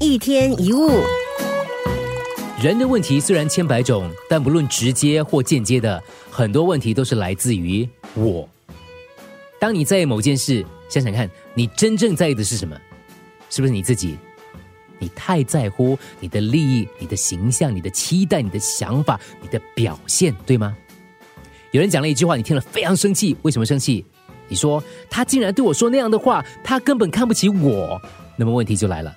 一天一物，人的问题虽然千百种，但不论直接或间接的，很多问题都是来自于我。当你在意某件事，想想看，你真正在意的是什么？是不是你自己？你太在乎你的利益、你的形象、你的期待、你的想法、你的表现，对吗？有人讲了一句话，你听了非常生气，为什么生气？你说他竟然对我说那样的话，他根本看不起我。那么问题就来了。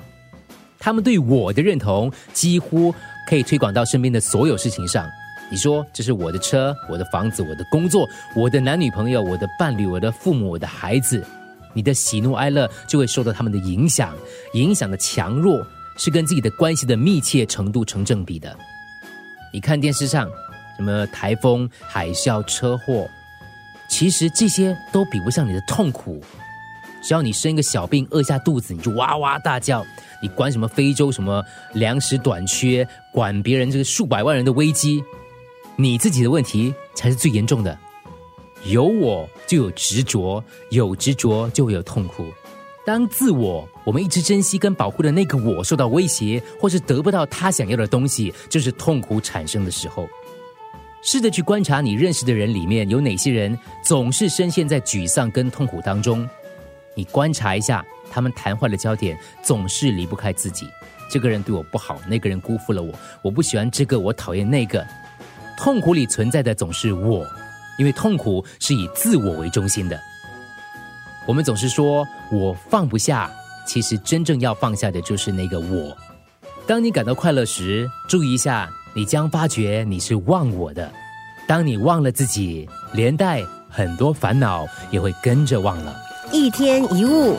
他们对我的认同几乎可以推广到身边的所有事情上。你说这是我的车、我的房子、我的工作、我的男女朋友、我的伴侣、我的父母、我的孩子，你的喜怒哀乐就会受到他们的影响，影响的强弱是跟自己的关系的密切程度成正比的。你看电视上什么台风、海啸、车祸，其实这些都比不上你的痛苦。只要你生个小病，饿下肚子，你就哇哇大叫。你管什么非洲什么粮食短缺，管别人这个数百万人的危机，你自己的问题才是最严重的。有我就有执着，有执着就会有痛苦。当自我我们一直珍惜跟保护的那个我受到威胁，或是得不到他想要的东西，就是痛苦产生的时候。试着去观察你认识的人里面有哪些人总是深陷在沮丧跟痛苦当中。你观察一下，他们谈话的焦点总是离不开自己。这个人对我不好，那个人辜负了我，我不喜欢这个，我讨厌那个。痛苦里存在的总是我，因为痛苦是以自我为中心的。我们总是说我放不下，其实真正要放下的就是那个我。当你感到快乐时，注意一下，你将发觉你是忘我的。当你忘了自己，连带很多烦恼也会跟着忘了。一天一物。